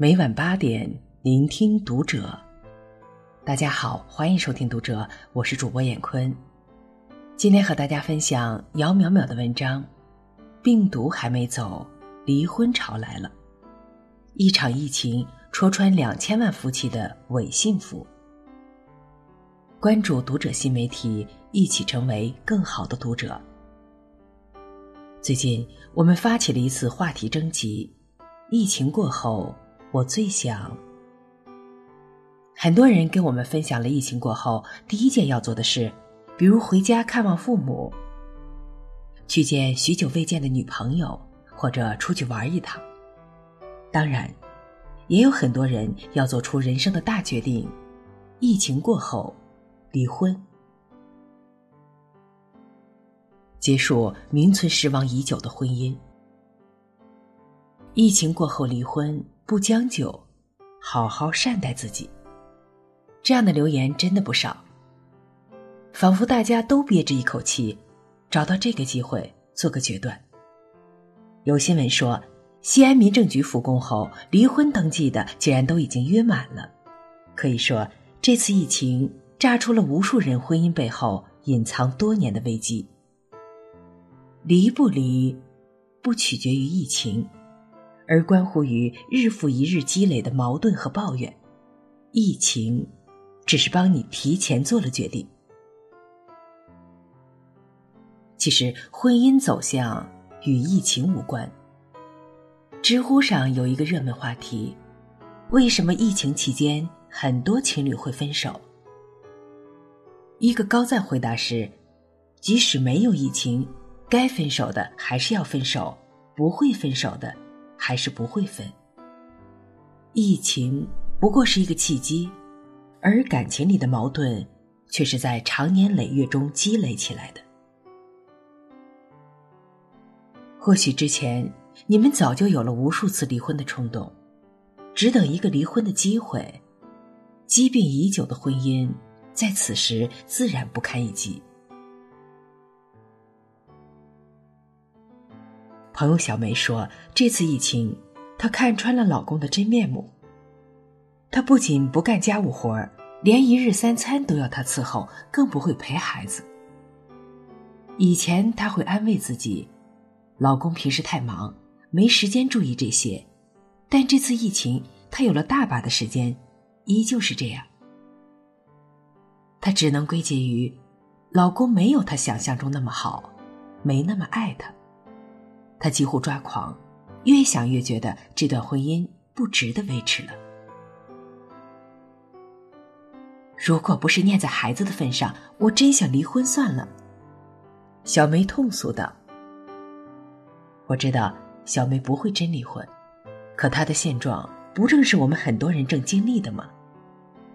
每晚八点，聆听读者。大家好，欢迎收听读者，我是主播闫坤。今天和大家分享姚淼淼的文章：病毒还没走，离婚潮来了。一场疫情戳穿两千万夫妻的伪幸福。关注读者新媒体，一起成为更好的读者。最近，我们发起了一次话题征集：疫情过后，我最想……很多人跟我们分享了疫情过后第一件要做的事，比如回家看望父母，去见许久未见的女朋友，或者出去玩一趟。当然，也有很多人要做出人生的大决定：疫情过后，离婚。结束名存实亡已久的婚姻。疫情过后离婚不将就，好好善待自己。这样的留言真的不少。仿佛大家都憋着一口气，找到这个机会做个决断。有新闻说，西安民政局复工后，离婚登记的竟然都已经约满了。可以说，这次疫情炸出了无数人婚姻背后隐藏多年的危机。离不离，不取决于疫情，而关乎于日复一日积累的矛盾和抱怨。疫情只是帮你提前做了决定。其实，婚姻走向与疫情无关。知乎上有一个热门话题：为什么疫情期间很多情侣会分手？一个高赞回答是：即使没有疫情。该分手的还是要分手，不会分手的还是不会分。疫情不过是一个契机，而感情里的矛盾却是在长年累月中积累起来的。或许之前你们早就有了无数次离婚的冲动，只等一个离婚的机会。积病已久的婚姻，在此时自然不堪一击。朋友小梅说：“这次疫情，她看穿了老公的真面目。他不仅不干家务活儿，连一日三餐都要他伺候，更不会陪孩子。以前她会安慰自己，老公平时太忙，没时间注意这些。但这次疫情，她有了大把的时间，依旧是这样。她只能归结于，老公没有她想象中那么好，没那么爱她。”她几乎抓狂，越想越觉得这段婚姻不值得维持了。如果不是念在孩子的份上，我真想离婚算了。小梅痛诉道：“我知道小梅不会真离婚，可她的现状不正是我们很多人正经历的吗？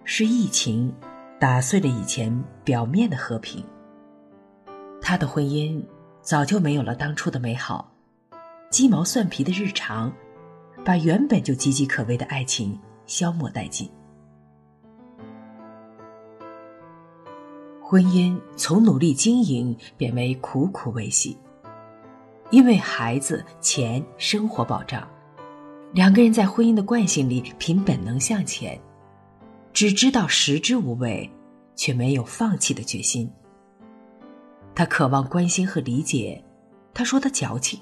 是疫情打碎了以前表面的和平。她的婚姻早就没有了当初的美好。”鸡毛蒜皮的日常，把原本就岌岌可危的爱情消磨殆尽。婚姻从努力经营变为苦苦维系，因为孩子、钱、生活保障，两个人在婚姻的惯性里凭本能向前，只知道食之无味，却没有放弃的决心。他渴望关心和理解，他说他矫情。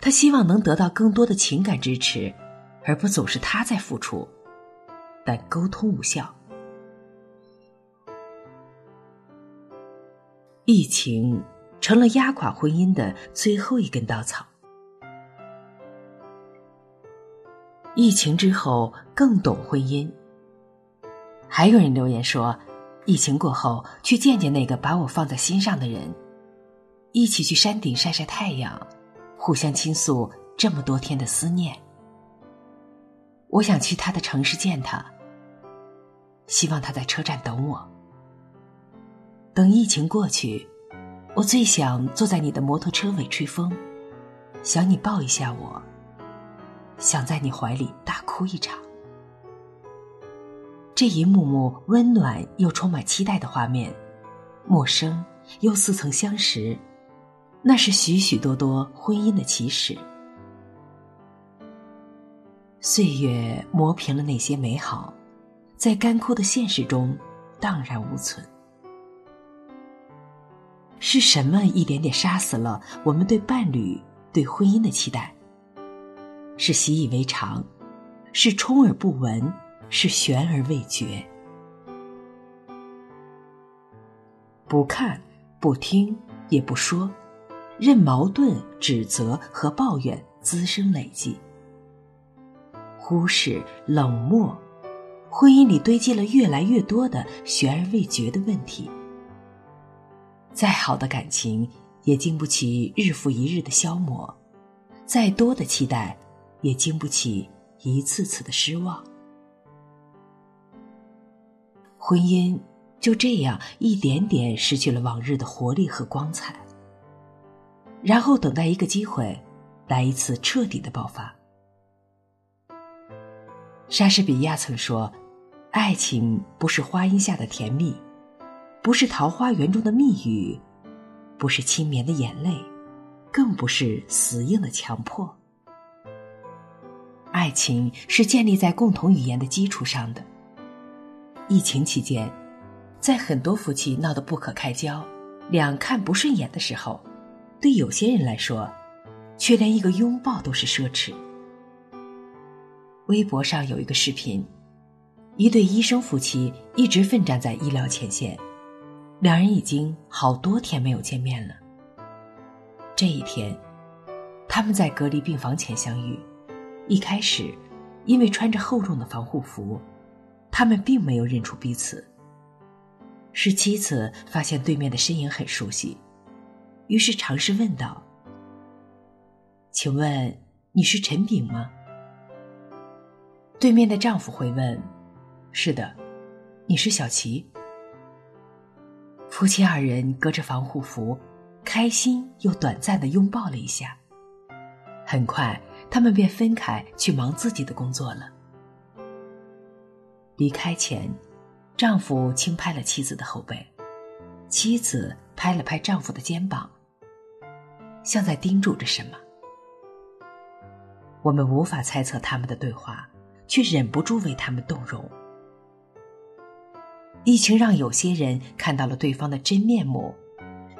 他希望能得到更多的情感支持，而不总是他在付出，但沟通无效。疫情成了压垮婚姻的最后一根稻草。疫情之后更懂婚姻。还有人留言说，疫情过后去见见那个把我放在心上的人，一起去山顶晒晒太阳。互相倾诉这么多天的思念，我想去他的城市见他。希望他在车站等我。等疫情过去，我最想坐在你的摩托车尾吹风，想你抱一下我，想在你怀里大哭一场。这一幕幕温暖又充满期待的画面，陌生又似曾相识。那是许许多多婚姻的起始。岁月磨平了那些美好，在干枯的现实中荡然无存。是什么一点点杀死了我们对伴侣、对婚姻的期待？是习以为常，是充耳不闻，是悬而未决。不看，不听，也不说，任矛盾、指责和抱怨滋生累积，忽视、冷漠，婚姻里堆积了越来越多的悬而未决的问题。再好的感情，也经不起日复一日的消磨；再多的期待，也经不起一次次的失望。婚姻就这样一点点失去了往日的活力和光彩，然后等待一个机会，来一次彻底的爆发。莎士比亚曾说：“爱情不是花荫下的甜蜜。”不是桃花源中的蜜语，不是轻绵的眼泪，更不是死硬的强迫。爱情是建立在共同语言的基础上的。疫情期间，在很多夫妻闹得不可开交、两看不顺眼的时候，对有些人来说，却连一个拥抱都是奢侈。微博上有一个视频，一对医生夫妻一直奋战在医疗前线。两人已经好多天没有见面了。这一天，他们在隔离病房前相遇。一开始，因为穿着厚重的防护服，他们并没有认出彼此。是妻子发现对面的身影很熟悉，于是尝试问道：“请问你是陈炳吗？”对面的丈夫回问：“是的，你是小琪。”夫妻二人隔着防护服，开心又短暂的拥抱了一下。很快，他们便分开去忙自己的工作了。离开前，丈夫轻拍了妻子的后背，妻子拍了拍丈夫的肩膀，像在叮嘱着什么。我们无法猜测他们的对话，却忍不住为他们动容。疫情让有些人看到了对方的真面目，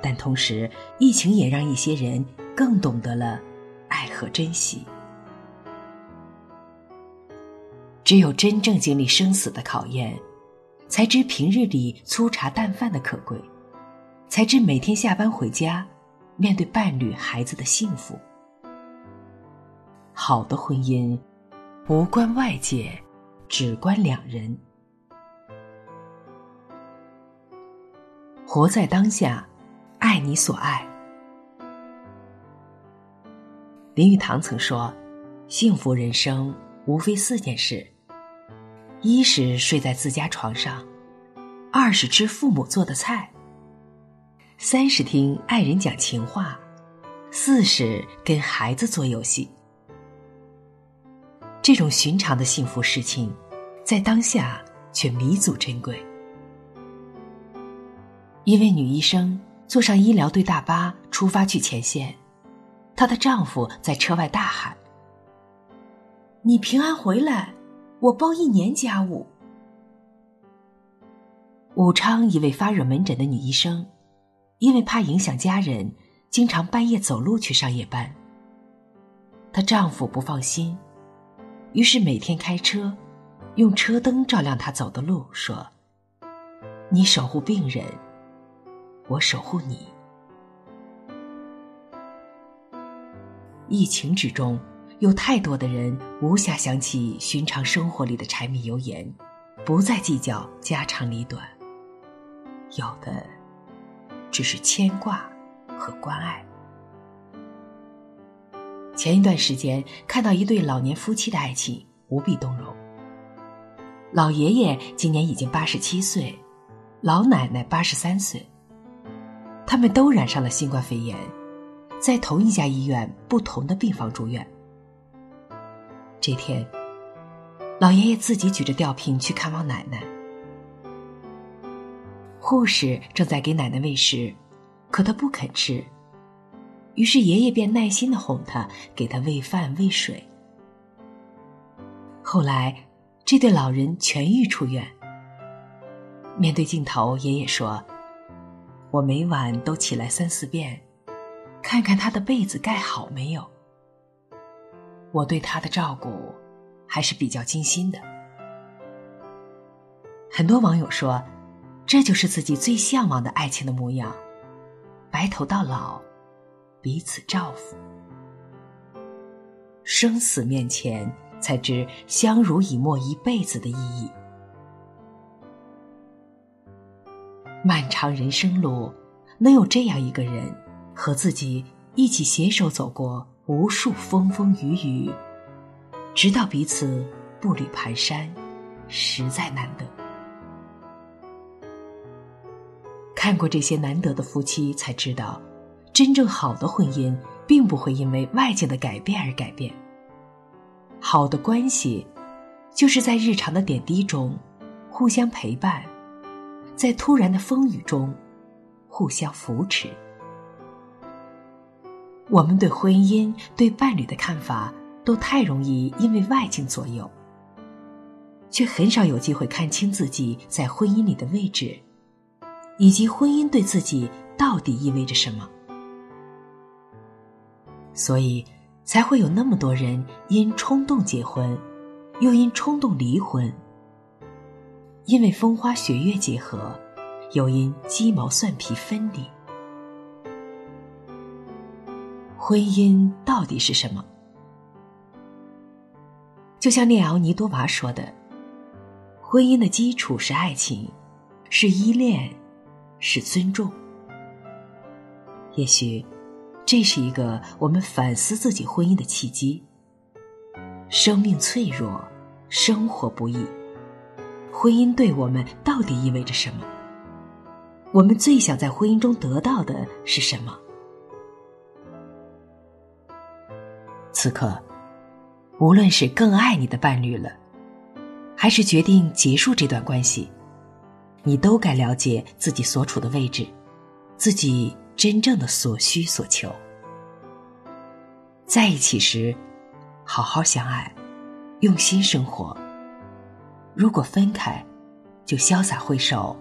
但同时，疫情也让一些人更懂得了爱和珍惜。只有真正经历生死的考验，才知平日里粗茶淡饭的可贵，才知每天下班回家，面对伴侣、孩子的幸福。好的婚姻，无关外界，只关两人。活在当下，爱你所爱。林语堂曾说：“幸福人生无非四件事：一是睡在自家床上，二是吃父母做的菜，三是听爱人讲情话，四是跟孩子做游戏。”这种寻常的幸福事情，在当下却弥足珍贵。一位女医生坐上医疗队大巴出发去前线，她的丈夫在车外大喊：“你平安回来，我包一年家务。”武昌一位发热门诊的女医生，因为怕影响家人，经常半夜走路去上夜班。她丈夫不放心，于是每天开车，用车灯照亮她走的路，说：“你守护病人。”我守护你。疫情之中，有太多的人无暇想起寻常生活里的柴米油盐，不再计较家长里短，有的只是牵挂和关爱。前一段时间看到一对老年夫妻的爱情，无比动容。老爷爷今年已经八十七岁，老奶奶八十三岁。他们都染上了新冠肺炎，在同一家医院不同的病房住院。这天，老爷爷自己举着吊瓶去看望奶奶，护士正在给奶奶喂食，可她不肯吃，于是爷爷便耐心的哄她，给她喂饭喂水。后来，这对老人痊愈出院。面对镜头，爷爷说：“我每晚都起来三四遍，看看他的被子盖好没有。我对他的照顾还是比较精心的。”很多网友说，这就是自己最向往的爱情的模样，白头到老，彼此照拂。生死面前，才知相濡以沫一辈子的意义。漫长人生路，能有这样一个人，和自己一起携手走过无数风风雨雨，直到彼此步履蹒跚，实在难得。看过这些难得的夫妻，才知道，真正好的婚姻。并不会因为外界的改变而改变。好的关系，就是在日常的点滴中互相陪伴，在突然的风雨中互相扶持。我们对婚姻、对伴侣的看法，都太容易因为外境左右，却很少有机会看清自己在婚姻里的位置，以及婚姻对自己到底意味着什么。所以，才会有那么多人因冲动结婚，又因冲动离婚；因为风花雪月结合，又因鸡毛蒜皮分离。婚姻到底是什么？就像列奥尼多娃说的：“婚姻的基础是爱情，是依恋，是尊重。”也许。这是一个我们反思自己婚姻的契机。生命脆弱，生活不易，婚姻对我们到底意味着什么？我们最想在婚姻中得到的是什么？此刻，无论是更爱你的伴侣了，还是决定结束这段关系，你都该了解自己所处的位置，自己。真正的所需所求，在一起时，好好相爱，用心生活。如果分开，就潇洒挥手，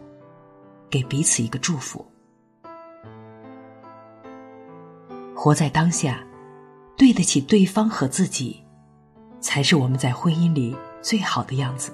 给彼此一个祝福。活在当下，对得起对方和自己，才是我们在婚姻里最好的样子。